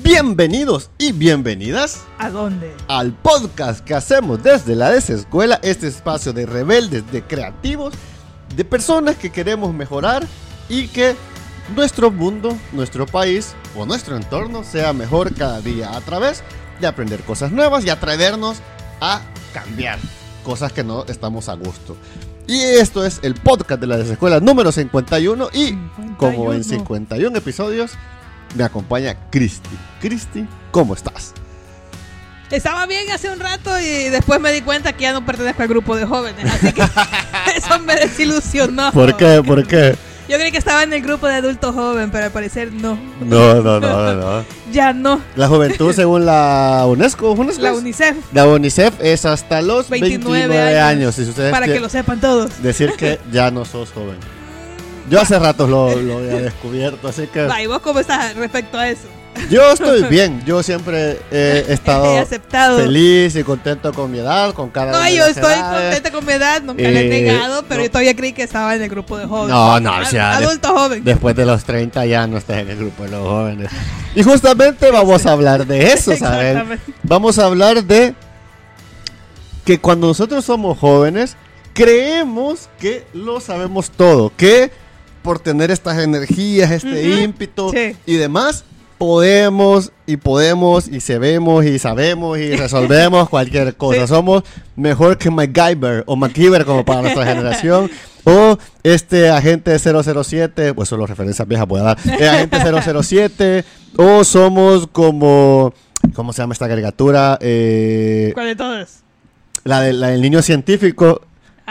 Bienvenidos y bienvenidas ¿A dónde? al podcast que hacemos desde la desescuela, este espacio de rebeldes, de creativos, de personas que queremos mejorar y que nuestro mundo, nuestro país o nuestro entorno sea mejor cada día a través de aprender cosas nuevas y atrevernos a cambiar cosas que no estamos a gusto. Y esto es el podcast de la desescuela número 51 y como en 51 episodios me acompaña Cristi. Cristi, ¿cómo estás? Estaba bien hace un rato y después me di cuenta que ya no pertenezco al grupo de jóvenes, así que eso me desilusionó. ¿Por qué? ¿Por qué? Yo creí que estaba en el grupo de adulto joven, pero al parecer no. No, no, no, no. Ya no. La juventud según la UNESCO, ¿UNESCO La? UNICEF, La UNICEF es hasta los 29, 29 años. años. Si ustedes para que lo sepan todos. decir que ya no sos joven. Yo hace rato lo, lo había descubierto, así que Va, ¿y vos cómo estás respecto a eso? yo estoy bien. Yo siempre he estado aceptado. feliz y contento con mi edad, con cada No, yo estoy edades. contenta con mi edad, nunca le he negado, pero no. yo todavía creí que estaba en el grupo de jóvenes. No, no, o sea, Adulto joven. Después de los 30 ya no estás en el grupo de los jóvenes. Y justamente vamos a hablar de eso. Exactamente. Vamos a hablar de que cuando nosotros somos jóvenes, creemos que lo sabemos todo, que por tener estas energías, este Ujú, ímpetu sí. y demás, podemos y podemos y sabemos y sabemos y resolvemos cualquier cosa. Sí. Somos mejor que MacGyver o MacGyver como para nuestra generación. O este agente 007, pues solo referencias viejas puedo dar. Eh, agente 007. O somos como, ¿cómo se llama esta caricatura? Eh, ¿Cuál de todos? la, de- la del niño científico,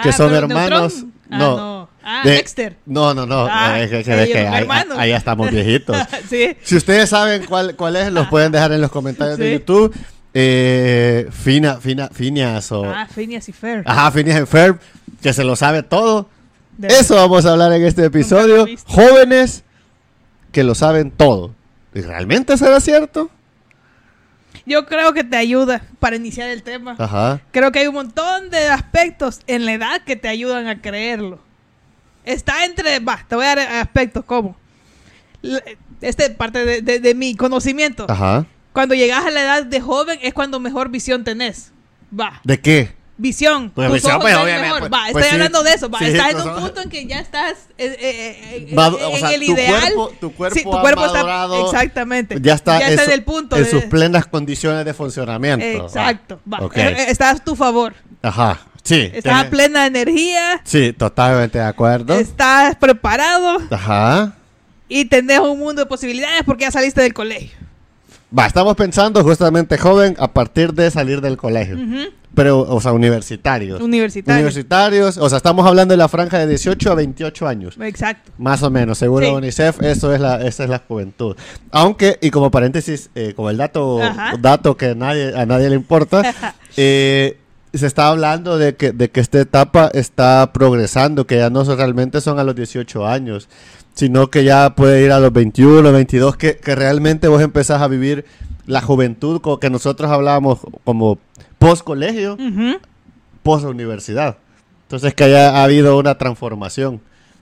que Ah, son hermanos. Ah, no. Ah, De- Dexter. No, no, no. Ah, eh, que- ahí, ahí ya estamos viejitos. sí. Si ustedes saben cuál, cuál es, los pueden dejar en los comentarios de. YouTube. Eh, Fina, Fina, Finias o... Ah, Phineas y Fer. Ajá, Phineas and Ferb, que se lo sabe todo. De- Eso vamos a hablar en este episodio. Jóvenes que lo saben todo. ¿Y realmente será cierto? Yo creo que te ayuda para iniciar el tema. Ajá. Creo que hay un montón de aspectos en la edad que te ayudan a creerlo. Está entre, va, te voy a dar aspectos como. Este parte de, de- de mi conocimiento. Ajá. Cuando llegas a la edad de joven es cuando mejor visión tenés. Va, ¿De qué? visión. Pues Tus visión, ojos pues, obviamente, mejor. pues- va, pues estoy sí. hablando de eso. Va, Sí, estás en tus un punto en que ya estás eh, eh, eh, Va- en o sea, el tu ideal. cuerpo- tu cuerpo sí, tu ha cuerpo está madurado, exactamente. Ya está, ya en, está su- en el punto en de- sus plenas condiciones de funcionamiento. Exacto. Va. Ok. Eh, eh, Estás a tu favor. Ajá. Sí. Estás a tiene- plena energía. Sí, totalmente de acuerdo. Estás preparado Ajá. y tenés un mundo de posibilidades porque ya saliste del colegio. Va, estamos pensando justamente joven a partir de salir del colegio. Ujú. Pero, o sea, universitarios. Universitario. Universitarios, o sea, estamos hablando de la franja de 18 a 28 años. Exacto. Más o menos, según Sí. UNICEF, eso es la, esa es la juventud. Aunque, y como paréntesis, eh, como el dato, Ajá. dato que nadie, a nadie le importa, eh, se está hablando de que, de que esta etapa está progresando, que ya no son- realmente son a los 18 años, sino que ya puede ir a los 21, 22, que, que realmente vos empezás a vivir la juventud co- que nosotros hablábamos como post colegio, Ujú. post universidad. Entonces que haya habido una transformación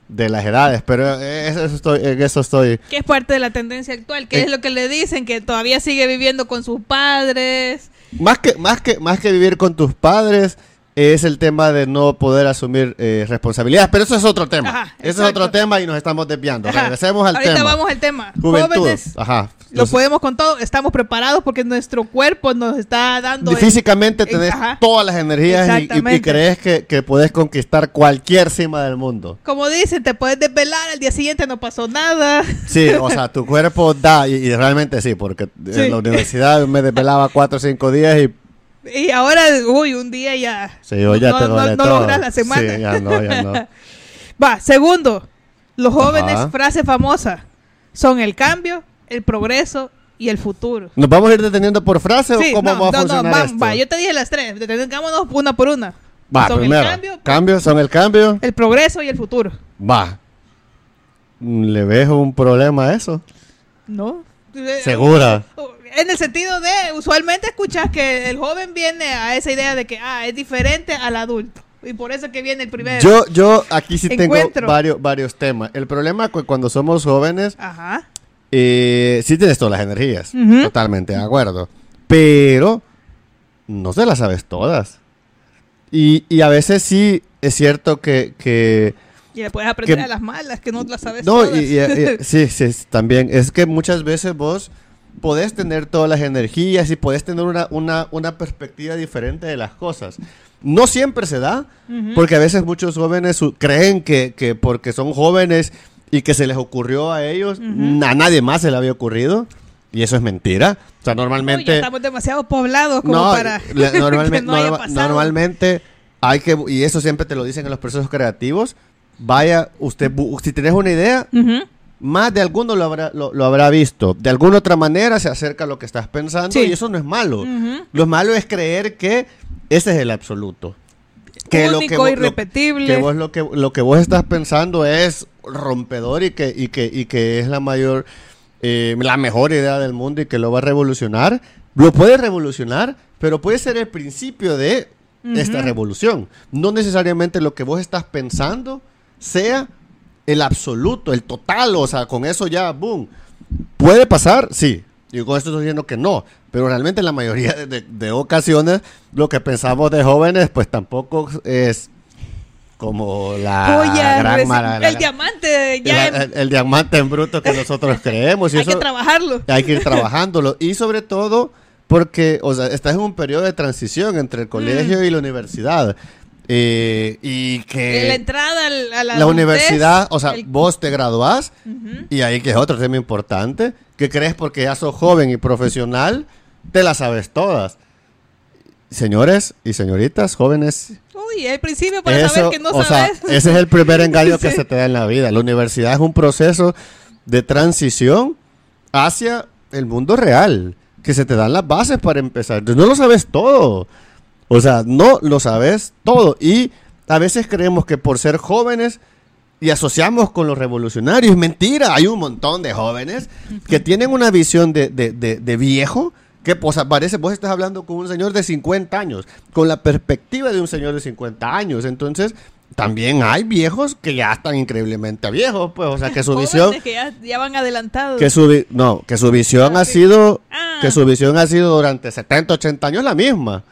de las edades, pero eh, eso estoy, en eso estoy. Que es parte de la tendencia actual, que Eh. es lo que le dicen, que todavía sigue viviendo con sus padres. Más que, más que, más que vivir con tus padres, es el tema de no poder asumir eh, responsabilidades. Pero eso es otro tema. Ajá, Ese es otro tema y nos estamos desviando. Ajá. Regresemos al Ahorita tema. vamos al tema. Juventud. Jóvenes, Ajá. lo Los- podemos con todo. Estamos preparados porque nuestro cuerpo nos está dando... el- Físicamente eh, tenés ajá. todas las energías y- y, y crees que, que puedes conquistar cualquier cima del mundo. Como dicen, te puedes desvelar, al día siguiente no pasó nada. Sí, o sea, tu cuerpo da, y, y realmente sí, porque Sí. en la universidad me desvelaba cuatro o cinco días y Y ahora, uy, un día ya... sí, yo ya no, te no- no logras la semana. Sí, ya no, ya no. Va, segundo. Los jóvenes, Ajá. frase famosa, son el cambio, el progreso y el futuro. ¿Nos vamos a ir deteniendo por frase Sí, o cómo no, va a no, no, funcionar va, esto? va, yo te dije las tres, detengámonos una por una. Va, son primero. el cambio, cambio, son el cambio. el progreso y el futuro. Va. ¿Le ves un problema a eso? ¿No? Segura. En el sentido de, usualmente escuchas que el joven viene a esa idea de que, ah, es diferente al adulto. Y por eso que viene el primer... Yo, yo aquí sí tengo varios, varios temas. El problema es que cuando somos jóvenes, Ajá. Eh, sí tienes todas las energías, Ujú. totalmente de acuerdo. Pero no se las sabes todas. Y, y a veces sí es cierto que... que Y le puedes aprender Que- a las malas, que no las sabes no, todas. y- sí, sí, también. Es que muchas veces vos podés tener todas las energías y podés tener una, una, una perspectiva diferente de las cosas. No siempre se da, Ujú. porque a veces muchos jóvenes creen que, que porque son jóvenes y que se les ocurrió a ellos, Ujú. a nadie más se le había ocurrido. Y eso es mentira. O sea, Uy, normalmente... estamos demasiado poblados como No, para le- que normalmente, no haya norma- normalmente hay que, y eso siempre te lo dicen en los procesos creativos, vaya, usted, si tenés una idea, Ujú. Más de alguno lo habrá, lo, lo habrá visto. De alguna otra manera se acerca a lo que estás pensando Sí. y eso no es malo. Lo malo es creer que ese es el absoluto. Que lo que Único, vos- lo- irrepetible. que vos lo que lo que vos estás pensando es rompedor y que y que y que es la mayor eh, la mejor idea del mundo y que lo va a revolucionar lo puede revolucionar pero puede ser el principio de esta revolución no necesariamente lo que vos estás pensando sea el absoluto el total o sea con eso ya boom puede pasar sí y con esto estoy diciendo que no pero realmente en la mayoría de, de- de ocasiones lo que pensamos de jóvenes pues tampoco es como la Joya, gran reci- mara- la- el diamante ya el, el- el diamante en bruto que nosotros creemos y hay que trabajarlo. hay que ir trabajándolo y sobre todo porque o sea estás en un periodo de transición entre el colegio Mm. y la universidad Eh, y En la que entrada al- a la, la universidad o sea el- vos te graduás y ahí que es otro tema importante, que crees porque ya sos joven y profesional, te las sabes todas. Señores y señoritas, jóvenes, Uy, al principio para eso, saber que no o sea, sabes. ese es el primer engaño que se te da en la vida. La universidad es un proceso de transición hacia el mundo real, que se te dan las bases para empezar. No lo sabes todo. O sea, no lo sabes todo. Y a veces creemos que por ser jóvenes y asociamos con los revolucionarios. Mentira, hay un montón de jóvenes que tienen una visión de, de- de- de viejo. Que pues, parece, vos estás hablando con un señor de 50 años, con la perspectiva de un señor de 50 años. Entonces, también hay viejos que ya están increíblemente viejos, pues, o sea, que su visión, que ya, ya van adelantados. que su, no, que su visión Ah, ha sido, Ah. que su visión ha sido durante 70, 80 años la misma.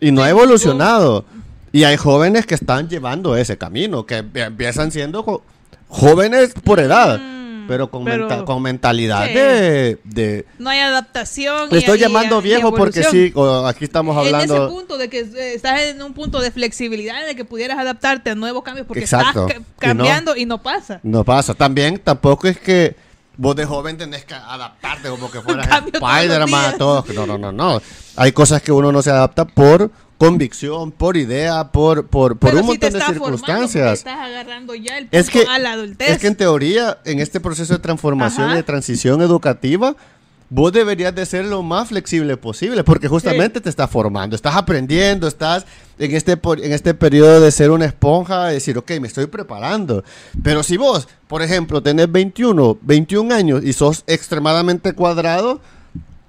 Y no ha evolucionado. Y hay jóvenes que están llevando ese camino, que empie- empiezan siendo jo- jóvenes por edad, Mm, pero con, pero- menta- con mentalidad Sí. de, de- No hay adaptación. Le y- estoy y- llamando y viejo porque evolución. sí, aquí estamos En ese hablando... punto de que eh, estás en un punto de flexibilidad de que pudieras adaptarte a nuevos cambios porque Exacto. estás ca- Y no- cambiando y no, pasa. No pasa. También tampoco es que vos de joven tenés que adaptarte como que fueras todos Spider-Man a días. todo. No, no, no, no. Hay cosas que uno no se adapta por convicción, por idea, por, por, por Pero un te montón de circunstancias. Estás agarrando ya el Es que, a la adultez. es que en teoría, en este proceso de transformación Ajá. y de transición educativa, vos deberías de ser lo más flexible posible, porque justamente te estás formando, estás aprendiendo, estás en este, en este periodo de ser una esponja, de decir, ok, me estoy preparando. Pero si vos, por ejemplo, tenés 21, 21 años y sos extremadamente cuadrado,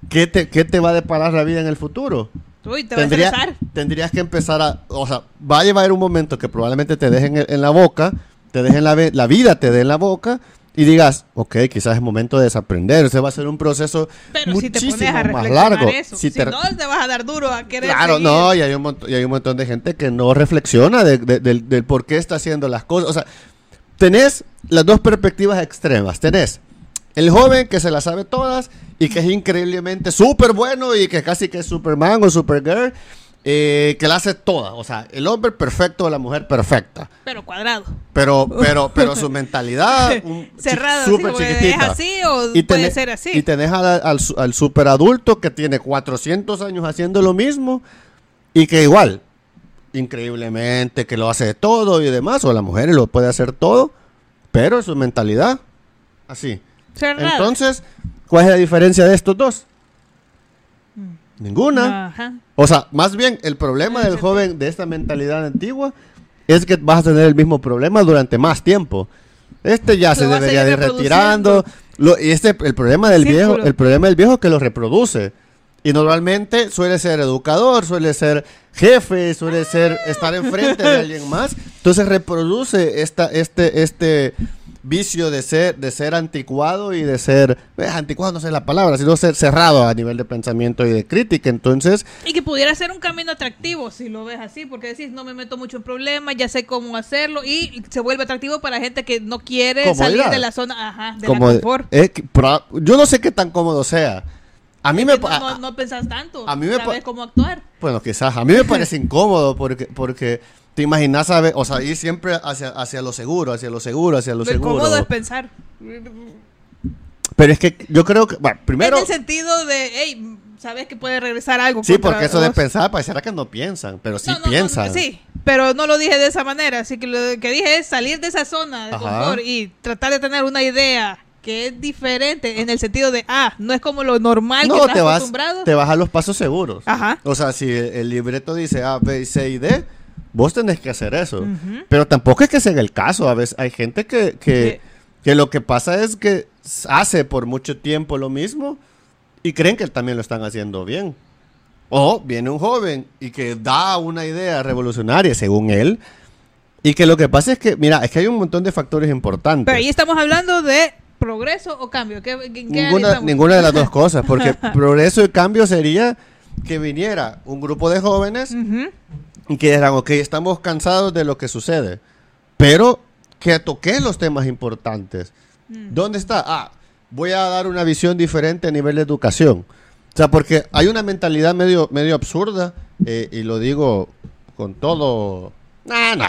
¿qué te, qué te va a deparar la vida en el futuro? Uy, te a Tendría- estresar. tendrías que empezar a, o sea, va a llevar un momento que probablemente te dejen en, la boca, te dejen la, la vida te dé en la boca y digas, ok, quizás es momento de desaprender. Ese va a ser un proceso Pero si te muchísimo pones a más largo. eso. Si Si, te- no, te vas a dar duro a querer Claro, seguir. no, y hay, un montón, y hay un montón de gente que no reflexiona de- de- del, del por qué está haciendo las cosas. O sea, tenés las dos perspectivas extremas. Tenés el joven que se las sabe todas y que es increíblemente súper bueno y que casi que es Superman o Supergirl, eh, que la hace toda. O sea, el hombre perfecto o la mujer perfecta. Pero cuadrado. Pero, pero, pero su mentalidad Cerrado. súper sí, ¿Es chiquitita. así o Y puede tenés- ser así? Y tenés al, al, su- al superadulto que tiene 400 años haciendo lo mismo y que igual, increíblemente, que lo hace de todo y demás, o la mujer lo puede hacer todo, pero su mentalidad, así. Cerrado. Entonces, ¿cuál es la diferencia de estos dos? Ninguna. Ajá. O sea, más bien el problema del joven de esta mentalidad antigua es que vas a tener el mismo problema durante más tiempo. Este ya Lo se debería de ir retirando. Lo- y este el problema del Círculo. viejo, el problema del viejo es que lo reproduce. Y normalmente suele ser educador, suele ser jefe, suele ser estar enfrente de alguien más. Entonces reproduce esta, este, este, vicio de ser, de ser anticuado y de ser, eh, anticuado no sé la palabra, sino ser cerrado a nivel de pensamiento y de crítica. Entonces, Y que pudiera ser un camino atractivo si lo ves así, porque decís, no me meto mucho en problemas, ya sé cómo hacerlo, y se vuelve atractivo para gente que no quiere Comodidad. salir de la zona, ajá, de como la confort. eh, yo no sé qué tan cómodo sea. A mí me... no, no, no pensás tanto, a mí me sabes cómo actuar. Bueno, quizás. A mí me parece incómodo porque, porque te imaginas, ¿sabes? O sea, ir siempre hacia, hacia lo seguro, hacia lo seguro, hacia lo seguro. incómodo es pensar. Pero es que yo creo que, bueno, primero... en el sentido de, hey, sabes que puede regresar algo. Sí, porque eso de pensar pareciera que no piensan, pero sí No, no, no, piensan. sí, pero no lo dije de esa manera. Así que lo que dije es salir de esa zona de Ajá. confort y tratar de tener una idea que es diferente en el sentido de, ah, no es como lo normal que No, estás te vas, acostumbrado. te vas a los pasos seguros. Ajá. O sea, si el, el libreto dice A, B, C y D, vos tenés que hacer eso. Pero tampoco es que sea el caso. A veces hay gente que, que, que lo que pasa es que hace por mucho tiempo lo mismo y creen que también lo están haciendo bien. O viene un joven y que da una idea revolucionaria, según él, y que lo que pasa es que, mira, es que hay un montón de factores importantes. Pero ahí estamos hablando de progreso o cambio. ¿Qué, qué Ninguna, ninguna de las dos cosas, porque progreso y cambio sería que viniera un grupo de jóvenes. Y que dijeran, ok, estamos cansados de lo que sucede, pero que toque los temas importantes. Mm. ¿Dónde está? Ah, voy a dar una visión diferente a nivel de educación. O sea, porque hay una mentalidad medio, medio absurda, eh, y lo digo con todo... Nah, nah,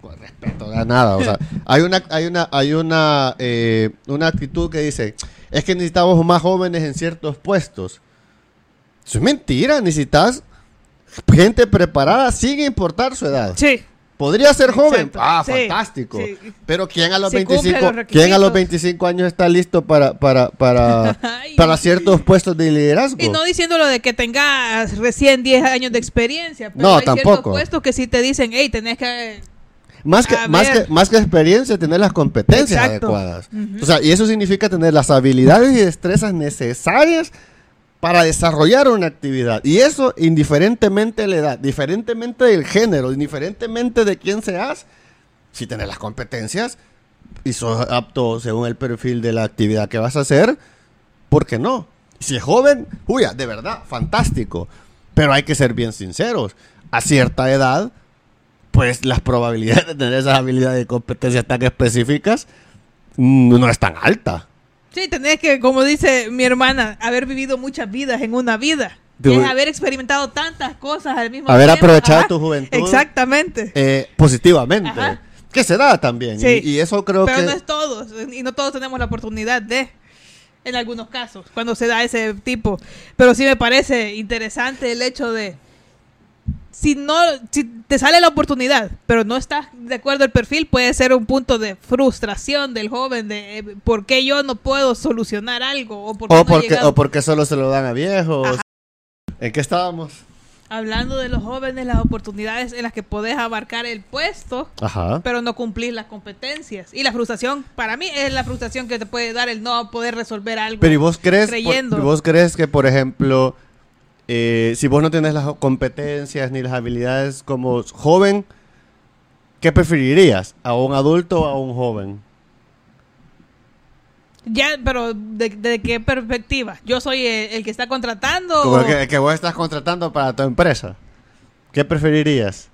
con respeto a nada. O sea, hay una, hay una, hay una, eh, una actitud que dice, es que necesitamos más jóvenes en ciertos puestos. Eso es mentira, necesitas gente preparada sin importar su edad. Sí. Podría ser joven. Exacto, Ah, sí, fantástico. sí. Pero ¿quién a los Si cumple 25, los ¿quién a los requisitos. 25 años está listo para, para, para, para ciertos puestos de liderazgo? Y no diciéndolo de que tengas recién 10 años de experiencia. Pero No, hay ciertos tampoco. puestos que sí te dicen, hey, tenés que... Más que, más, que, más que experiencia, tener las competencias Exacto. adecuadas. O sea, y eso significa tener las habilidades y destrezas necesarias para desarrollar una actividad. Y eso indiferentemente de la edad, diferentemente del género, indiferentemente de quién seas, si tenés las competencias y sos apto según el perfil de la actividad que vas a hacer, ¿por qué no? Si es joven, uya, de verdad, fantástico. Pero hay que ser bien sinceros. A cierta edad, pues las probabilidades de tener esas habilidades y competencias tan específicas mm, no es tan alta. Sí, tenés que, como dice mi hermana, haber vivido muchas vidas en una vida. De- Que es haber experimentado tantas cosas al mismo Haber tiempo. aprovechado Ajá, tu juventud. Exactamente. Eh, positivamente. Ajá. Que se da también. Sí. Y, y eso creo Pero que... no es todos. Y no todos tenemos la oportunidad de. En algunos casos, cuando se da ese tipo. Pero sí me parece interesante el hecho de. Si no, si te sale la oportunidad, pero no estás de acuerdo el perfil, puede ser un punto de frustración del joven de eh, por qué yo no puedo solucionar algo o por qué O no porque, o porque solo se lo dan a viejos. Ajá. ¿En qué estábamos? Hablando de los jóvenes, las oportunidades en las que podés abarcar el puesto, Ajá. pero no cumplir las competencias. Y la frustración, para mí, es la frustración que te puede dar el no poder resolver algo. Pero ¿y vos crees, por- creyendo. ¿y vos crees que, por ejemplo, eh, si vos no tenés las competencias ni las habilidades como joven, ¿qué preferirías? ¿A un adulto o a un joven? Ya, pero ¿de, de qué perspectiva? ¿Yo soy el, el que está contratando? Como o- que, que vos estás contratando para tu empresa. ¿Qué preferirías?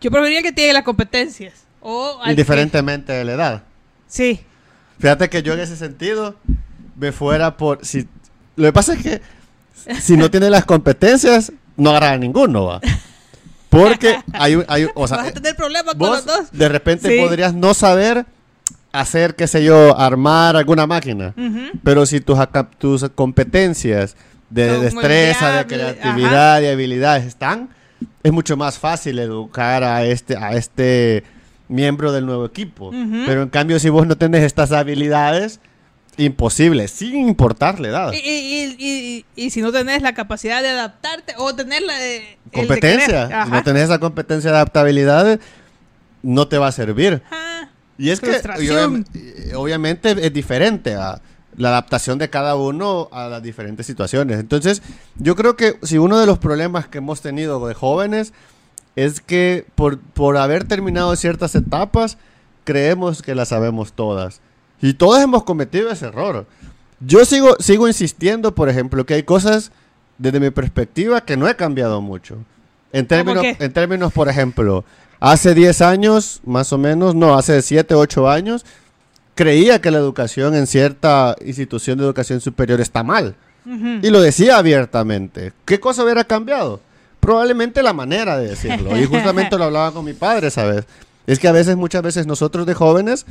Yo preferiría que tiene las competencias. O Indiferentemente de la edad. sí. Fíjate que yo en ese sentido me fuera por... Si, lo que pasa es que si no tiene las competencias, no agarra ninguno, va. Porque hay, un- hay un- o sea, Vas a tener problemas con los dos. de repente Sí. podrías no saber hacer, qué sé yo, armar alguna máquina. Pero si tus, tus competencias de Son destreza, de creatividad y habilidades están, es mucho más fácil educar a este, a este miembro del nuevo equipo. Pero en cambio, si vos no tenés estas habilidades, imposible, sin importar la edad. Y, y- y- y- y si no tenés la capacidad de adaptarte o tener la de, competencia. Si no tenés esa competencia de adaptabilidad, no te va a servir. Ajá. Y es que obviamente es diferente a la adaptación de cada uno a las diferentes situaciones. Entonces, yo creo que si uno de los problemas que hemos tenido de jóvenes es que por, por haber terminado ciertas etapas, creemos que las sabemos todas. Y todos hemos cometido ese error. Yo sigo, sigo insistiendo, por ejemplo, que hay cosas desde mi perspectiva que no he cambiado mucho. En términos, en términos, por ejemplo, hace 10 años, más o menos, no, hace 7, 8 años, creía que la educación en cierta institución de educación superior está mal. Y lo decía abiertamente. ¿Qué cosa hubiera cambiado? Probablemente la manera de decirlo. Y justamente lo hablaba con mi padre, ¿sabes? Es que a veces, muchas veces nosotros de jóvenes,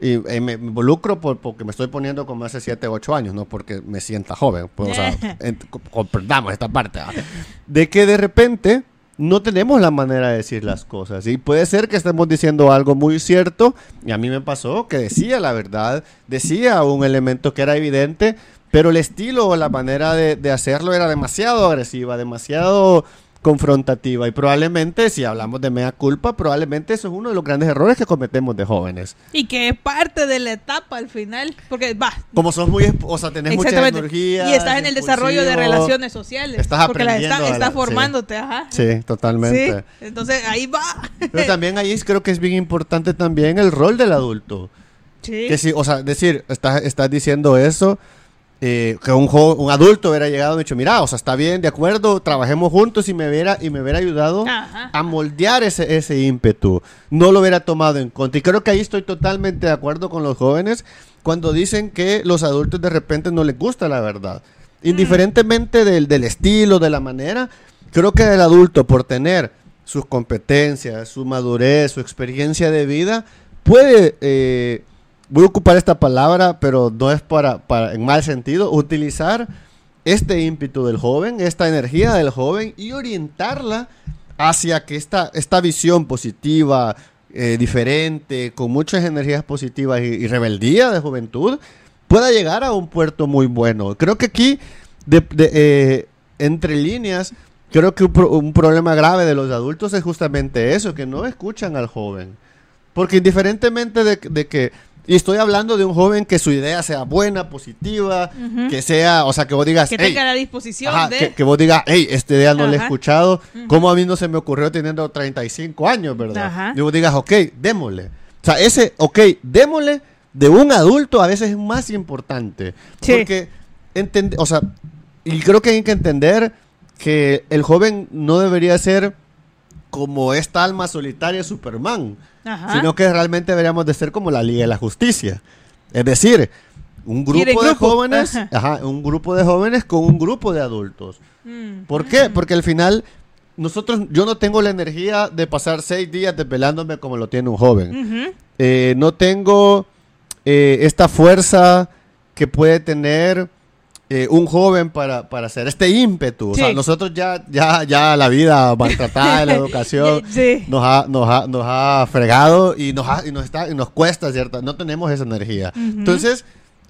y eh, me involucro por, porque me estoy poniendo como hace 7, 8 años, no porque me sienta joven. Pues, o sea, en- co- comprendamos esta parte. ¿ah? De que de repente no tenemos la manera de decir las cosas. Y puede ser que estemos diciendo algo muy cierto, y a mí me pasó que decía la verdad, decía un elemento que era evidente, pero el estilo o la manera de, de hacerlo era demasiado agresiva, demasiado confrontativa. Y probablemente, si hablamos de mea culpa, probablemente eso es uno de los grandes errores que cometemos de jóvenes. Y que es parte de la etapa al final. Porque va. Como sos muy, o sea, tenés mucha energía. y estás en el desarrollo de relaciones sociales. Estás porque aprendiendo está, a estás formándote, ajá. Sí, totalmente. Sí, Entonces ahí va. Pero también ahí creo que es bien importante también el rol del adulto. Sí. Que si, o sea, decir, estás, estás diciendo eso, eh, que un, un adulto hubiera llegado y dicho, mira, o sea, está bien, de acuerdo, trabajemos juntos y me hubiera, y me hubiera ayudado Ajá. a moldear ese, ese ímpetu. No lo hubiera tomado en cuenta. Y creo que ahí estoy totalmente de acuerdo con los jóvenes cuando dicen que los adultos de repente no les gusta la verdad. Indiferentemente del, del estilo, de la manera, creo que el adulto por tener sus competencias, su madurez, su experiencia de vida, puede, eh, voy a ocupar esta palabra, pero no es para, para en mal sentido, utilizar este ímpetu del joven, esta energía del joven y orientarla hacia que esta, esta visión positiva, eh, diferente, con muchas energías positivas y, rebeldía de juventud, pueda llegar a un puerto muy bueno. Creo que aquí, eh, entre líneas, creo que un, un problema grave de los adultos es justamente eso, que no escuchan al joven. Porque indiferentemente de, de que, y estoy hablando de un joven que su idea sea buena, positiva, que sea, o sea, que vos digas, que "Ey, tenga la disposición Ajá, de. que, que vos digas, hey, esta idea no la he Ajá. escuchado. ¿Cómo a mí no se me ocurrió teniendo 35 años, verdad? Ajá. Y vos digas, ok, démosle. O sea, ese, ok, démosle de un adulto a veces es más importante. Sí. Porque, o sea, y creo que hay que entender que el joven no debería ser como esta alma solitaria Superman, Ajá. sino que realmente deberíamos de ser como la Liga de la Justicia. Es decir, un grupo de grupo. jóvenes, Ajá. ajá, un grupo de jóvenes con un grupo de adultos. Mm. ¿Por qué? Porque al final nosotros, yo no tengo la energía de pasar seis días desvelándome como lo tiene un joven. Eh, no tengo eh, esta fuerza que puede tener eh, un joven para, para hacer este ímpetu. O sea, nosotros ya, ya, ya la vida maltratada de la educación Sí. nos ha, nos ha, nos ha fregado y nos, ha- y nos, está, y nos cuesta, ¿cierto? No tenemos esa energía. Entonces,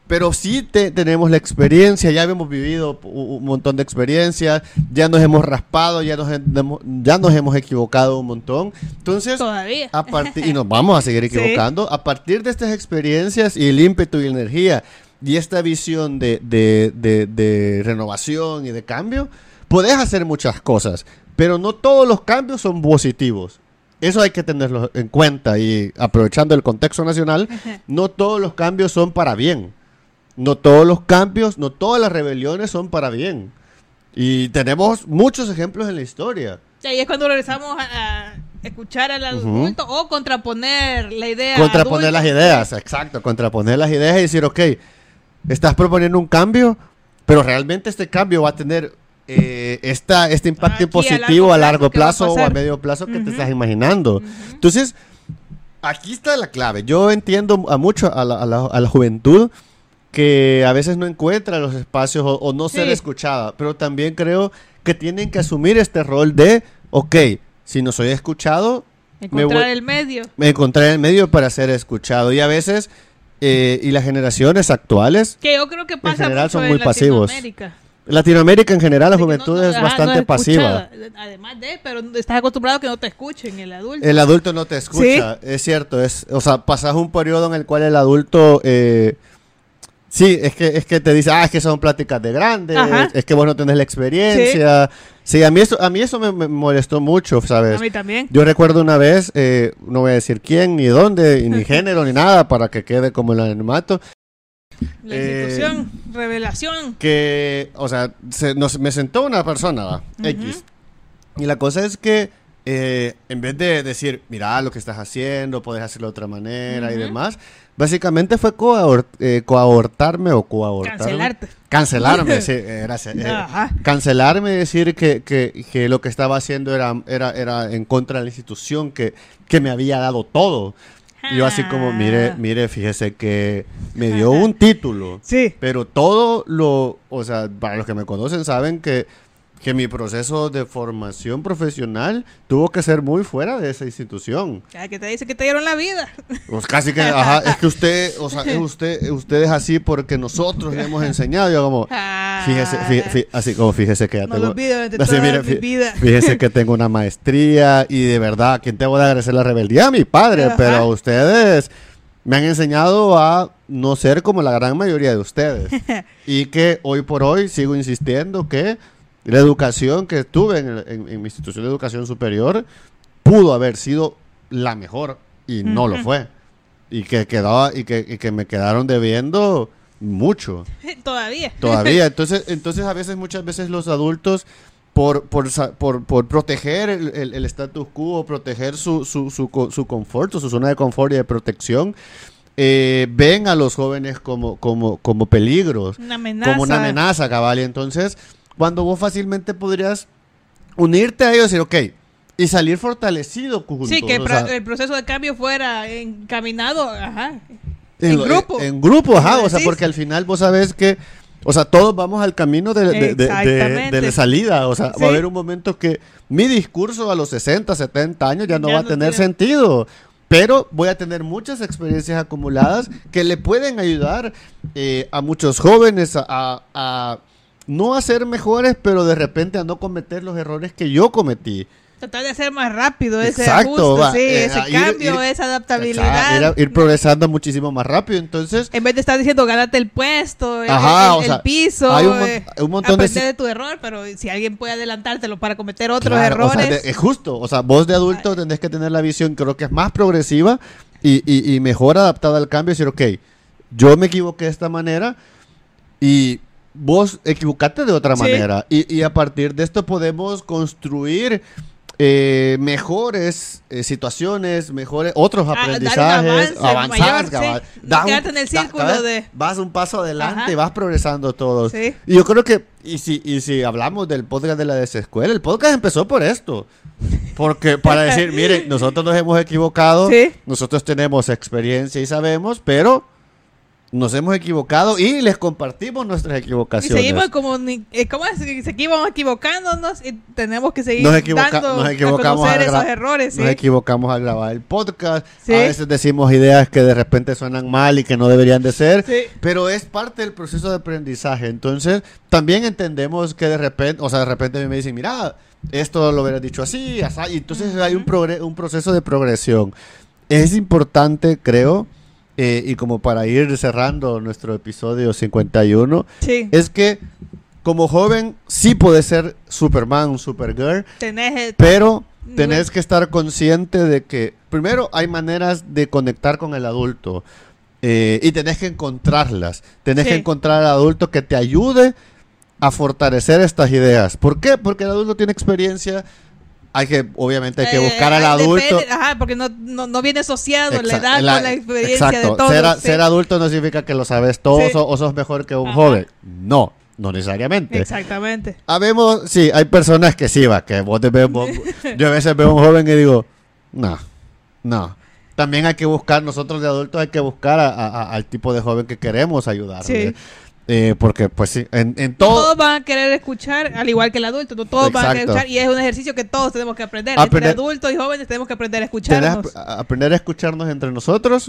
pero sí te- tenemos la experiencia, ya hemos vivido u- un montón de experiencias, ya nos hemos raspado, ya nos, hemos- ya nos hemos equivocado un montón. Entonces, Todavía. a y nos vamos a seguir Sí. equivocando, a partir de estas experiencias y el ímpetu y la energía y esta visión de, de- de- de renovación y de cambio, podés hacer muchas cosas, pero no todos los cambios son positivos. Eso hay que tenerlo en cuenta y aprovechando el contexto nacional, no todos los cambios son para bien. No todos los cambios, no todas las rebeliones son para bien. Y tenemos muchos ejemplos en la historia. Y ahí es cuando regresamos a, a escuchar al adulto o contraponer la idea. Contraponer adulta. las ideas, exacto, contraponer las ideas y decir, ok, estás proponiendo un cambio, pero realmente este cambio va a tener eh, esta, este impacto Aquí a positivo a largo plazo, ¿qué va a plazo o a medio plazo que te estás imaginando. Entonces, aquí está la clave. Yo entiendo a mucho a la, a la- a la juventud que a veces no encuentra los espacios o, o no ser escuchada, pero también creo que tienen que asumir este rol de, ok, si no soy escuchado, me Encontrar el medio. me encontré en el medio para ser escuchado. Y a veces, eh, y las generaciones actuales, Que yo creo que pasa general son en muy pasivos. Latinoamérica. En general, la juventud no- es ajá, bastante no es pasiva. Además de, pero estás acostumbrado a que no te escuchen el adulto. El adulto no te escucha, es cierto. Es, o sea, pasas un periodo en el cual el adulto eh, Sí, es que, es que te dice, ah, es que son pláticas de grandes, Ajá. es que vos no tenés la experiencia. Sí, a mí eso, a mí eso me, me molestó mucho, ¿sabes? A mí también. Yo recuerdo una vez, eh, no voy a decir quién, ni dónde, y ni género, ni nada, para que quede como el anonimato, La eh, institución, revelación. que, o sea, se- nos, me sentó una persona, ¿va? Ujú. X. Y la cosa es que, eh, en vez de decir, mira lo que estás haciendo, puedes hacerlo de otra manera y Ujú. demás, básicamente fue coahor- eh, coahortarme o coahortarme. Cancelarte. Cancelarme, sí, gracias. eh, cancelarme y decir que, que- que lo que estaba haciendo era, era, era en contra de la institución que, que me había dado todo. Y yo así como, mire, Ah. mire, fíjese que me dio un título. Sí. Pero todo lo, o sea, para los que me conocen saben que, que mi proceso de formación profesional tuvo que ser muy fuera de esa institución. Que te dice que te dieron la vida. Pues casi que, ajá, es que usted, o sea, es usted, usted es así porque nosotros le hemos enseñado. Yo como, fíjese, fí- fí- así como fíjese que ya No tengo, lo olvido de así, mire, mi fí- vida. fíjese que tengo una maestría y de verdad, ¿quién te voy a agradecer la rebeldía? A mi padre, Ajá. pero ustedes me han enseñado a no ser como la gran mayoría de ustedes. y que hoy por hoy sigo insistiendo que la educación que tuve en, en- en mi institución de educación superior pudo haber sido la mejor y no lo fue. Y que, quedaba, y, que, y que me quedaron debiendo mucho Todavía. todavía. Entonces, entonces a veces, muchas veces los adultos, por, por, por, por proteger el, el- el status quo, proteger su, su, su, su confort, su zona de confort y de protección, eh, ven a los jóvenes como, como, como peligros, Una amenaza. como una amenaza, cabal. Y entonces, cuando vos fácilmente podrías unirte a ellos y decir, ok, y salir fortalecido juntos. Sí, que el, sea, proceso de cambio fuera encaminado, ajá. En, grupo. En, grupo, ajá. O sea, porque al final vos sabés que, o sea, todos vamos al camino de, de- la salida. O sea, Sí. va a haber un momento que mi discurso a los 60, 70 años ya no Ya va a tener tiene- sentido. Pero voy a tener muchas experiencias acumuladas que le pueden ayudar eh, a muchos jóvenes a, a- a no a ser mejores, pero de repente a no cometer los errores que yo cometí. Tratar de hacer más rápido ese Exacto, ajuste, va, sí, eh, ese ir- cambio, ir- esa O adaptabilidad. ir, ir progresando muchísimo más rápido. Entonces, En vez de estar diciendo, gánate el puesto, el- Ajá, el, o el sea, piso, hay un eh, un montón de aprender si- de, tu error, pero si alguien puede adelantártelo para cometer otros Claro, o sea, errores, de- es justo. O sea, vos de adulto tenés que tener la visión, creo que es más progresiva y, y- y mejor adaptada al cambio. Decir, ok, yo me equivoqué de esta manera y vos equivocate de otra Sí. manera. Y, y a partir de esto podemos construir eh, mejores eh, situaciones, mejores otros Ah, aprendizajes, avance avanzar, mayor, cabal. sí. Da No un- quedarte en el da- círculo ¿sabes? de- Vas un paso adelante Ajá. y vas progresando todos. Sí. Y yo creo que, y si, y si hablamos del podcast de la desescuela, el podcast empezó por esto. Porque para decir, miren, nosotros nos hemos equivocado, nosotros tenemos experiencia y sabemos, pero nos hemos equivocado y les compartimos nuestras y equivocaciones. seguimos como, eh, ¿cómo es? Seguimos equivocándonos y tenemos que seguir Nos, dando nos equivocamos a conocer esos errores, sí. Nos equivocamos al grabar el podcast. Sí. A veces decimos ideas que de repente suenan mal y que no deberían de ser. Sí. Pero es parte del proceso de aprendizaje. Entonces, también entendemos que de repente, o sea, de repente a mí me dicen, mira, esto lo hubieras dicho así, así. Y entonces hay un, un proceso de progresión. Es importante, creo, eh, y como para ir cerrando nuestro episodio 51, Sí. es que como joven sí puedes ser Superman, Supergirl, Tenés pero tenés Nivel- que estar consciente de que, primero, hay maneras de conectar con el adulto eh, y tenés que encontrarlas. Tenés Sí. que encontrar al adulto que te ayude a fortalecer estas ideas. ¿Por qué? Porque el adulto tiene experiencia. Hay que, obviamente, hay que Eh, buscar al ah, adulto. depende- ajá, porque no, no, no viene asociado la edad la- con la experiencia exacto. de todos. Ser, a- sí. ser adulto no significa que lo sabes todo Sí. o, o sos mejor que un Ajá. joven. No, no necesariamente. Exactamente. Habemos, sí, hay personas que sí, va, que vos te ves, vos- yo a veces veo a un joven y digo, no, no. También hay que buscar, nosotros de adultos hay que buscar a- a- a- al tipo de joven que queremos ayudar. Sí. Eh, porque, pues sí, en, en todo... todos van a querer escuchar, al igual que el adulto, no todos van a querer escuchar y es un ejercicio que todos tenemos que aprender. Aprender- Entre adultos y jóvenes tenemos que aprender a escucharnos. a- aprender a escucharnos entre nosotros,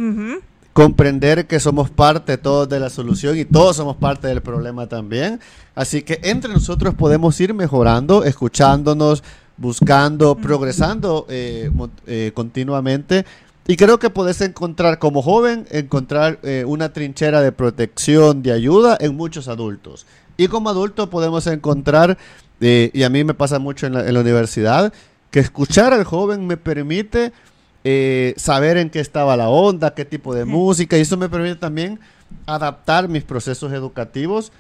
comprender que somos parte todos de la solución y todos somos parte del problema también. Así que entre nosotros podemos ir mejorando, escuchándonos, buscando, progresando eh, eh, continuamente Y creo que puedes encontrar como joven, encontrar eh, una trinchera de protección, de ayuda en muchos adultos. Y como adulto podemos encontrar, eh, y a mí me pasa mucho en la, en la universidad, que escuchar al joven me permite eh, saber en qué estaba la onda, qué tipo de música, y eso me permite también adaptar mis procesos educativos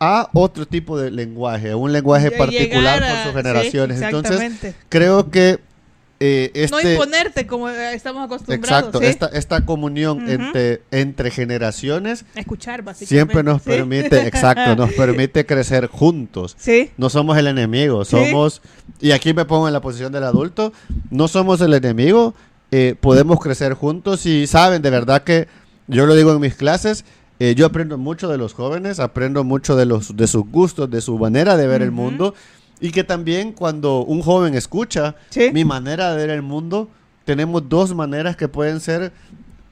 a otro tipo de lenguaje, a un lenguaje particular a- por sus sí, generaciones. Entonces, exactamente. creo que eh, no este... imponerte como eh, estamos acostumbrados. Exacto, ¿sí? esta, esta comunión Ujú. entre, entre generaciones Escuchar, básicamente. siempre nos ¿sí? permite, exacto, nos permite crecer juntos. Sí, No somos el enemigo, somos, y aquí me pongo en la posición del adulto, no somos el enemigo, eh, podemos crecer juntos y saben, de verdad que yo lo digo en mis clases, eh, yo aprendo mucho de los jóvenes, aprendo mucho de, los, de sus gustos, de su manera de ver el Ujú. mundo y que también cuando un joven escucha Sí. mi manera de ver el mundo, tenemos dos maneras que pueden ser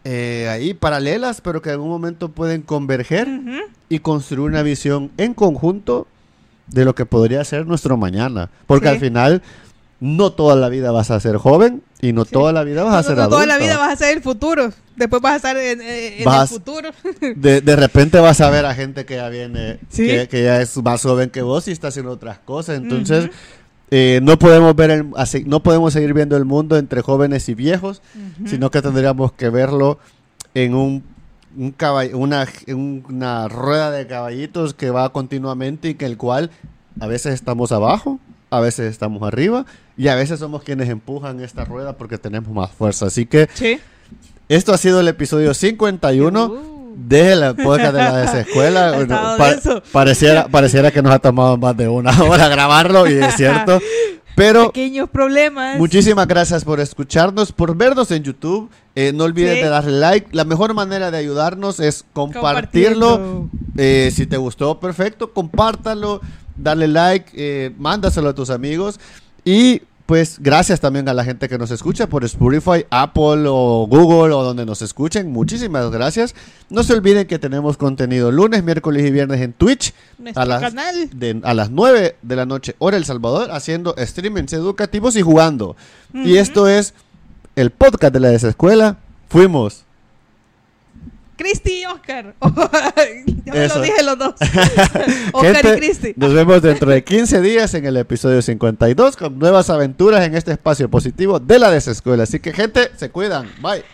eh, ahí paralelas, pero que en algún momento pueden converger y construir una visión en conjunto de lo que podría ser nuestro mañana. Porque Sí. al final, no toda la vida vas a ser joven y no Sí. toda la vida vas a No, ser no, adulto. toda la vida vas a ser el futuro. Después vas a estar en, en- en Vas- el futuro. de, de repente vas a ver a gente que ya viene, Sí. que, que ya es más joven que vos y está haciendo otras cosas. Entonces, eh, no podemos ver el- así- no podemos seguir viendo el mundo entre jóvenes y viejos, sino que tendríamos que verlo en un, una, una rueda de caballitos que va continuamente y que el cual a veces estamos abajo, a veces estamos arriba y a veces somos quienes empujan esta rueda porque tenemos más fuerza. Así que Sí. esto ha sido el episodio 51 Uh. de la podcast de la desescuela. Pa- pareciera, pareciera que nos ha tomado más de una hora grabarlo y es cierto. Pero Pequeños problemas. Muchísimas gracias por escucharnos, por vernos en YouTube. Eh, no olvides Sí. de darle like. La mejor manera de ayudarnos es compartirlo. Eh, si te gustó, perfecto, compártalo, dale like, eh, mándaselo a tus amigos. Y pues gracias también a la gente que nos escucha por Spotify, Apple o Google o donde nos escuchen. Muchísimas gracias. No se olviden que tenemos contenido lunes, miércoles y viernes en Twitch a las, canal. de- a las 9 de la noche, hora El Salvador, haciendo streamings educativos y jugando. Y esto es el podcast de la desescuela. Fuimos. Cristi y Oscar. ya me Eso. lo dije los dos. Oscar Gente, y Cristi. Nos vemos dentro de 15 días en el episodio 52 con nuevas aventuras en este espacio positivo de la desescuela. Así que gente, se cuidan. Bye.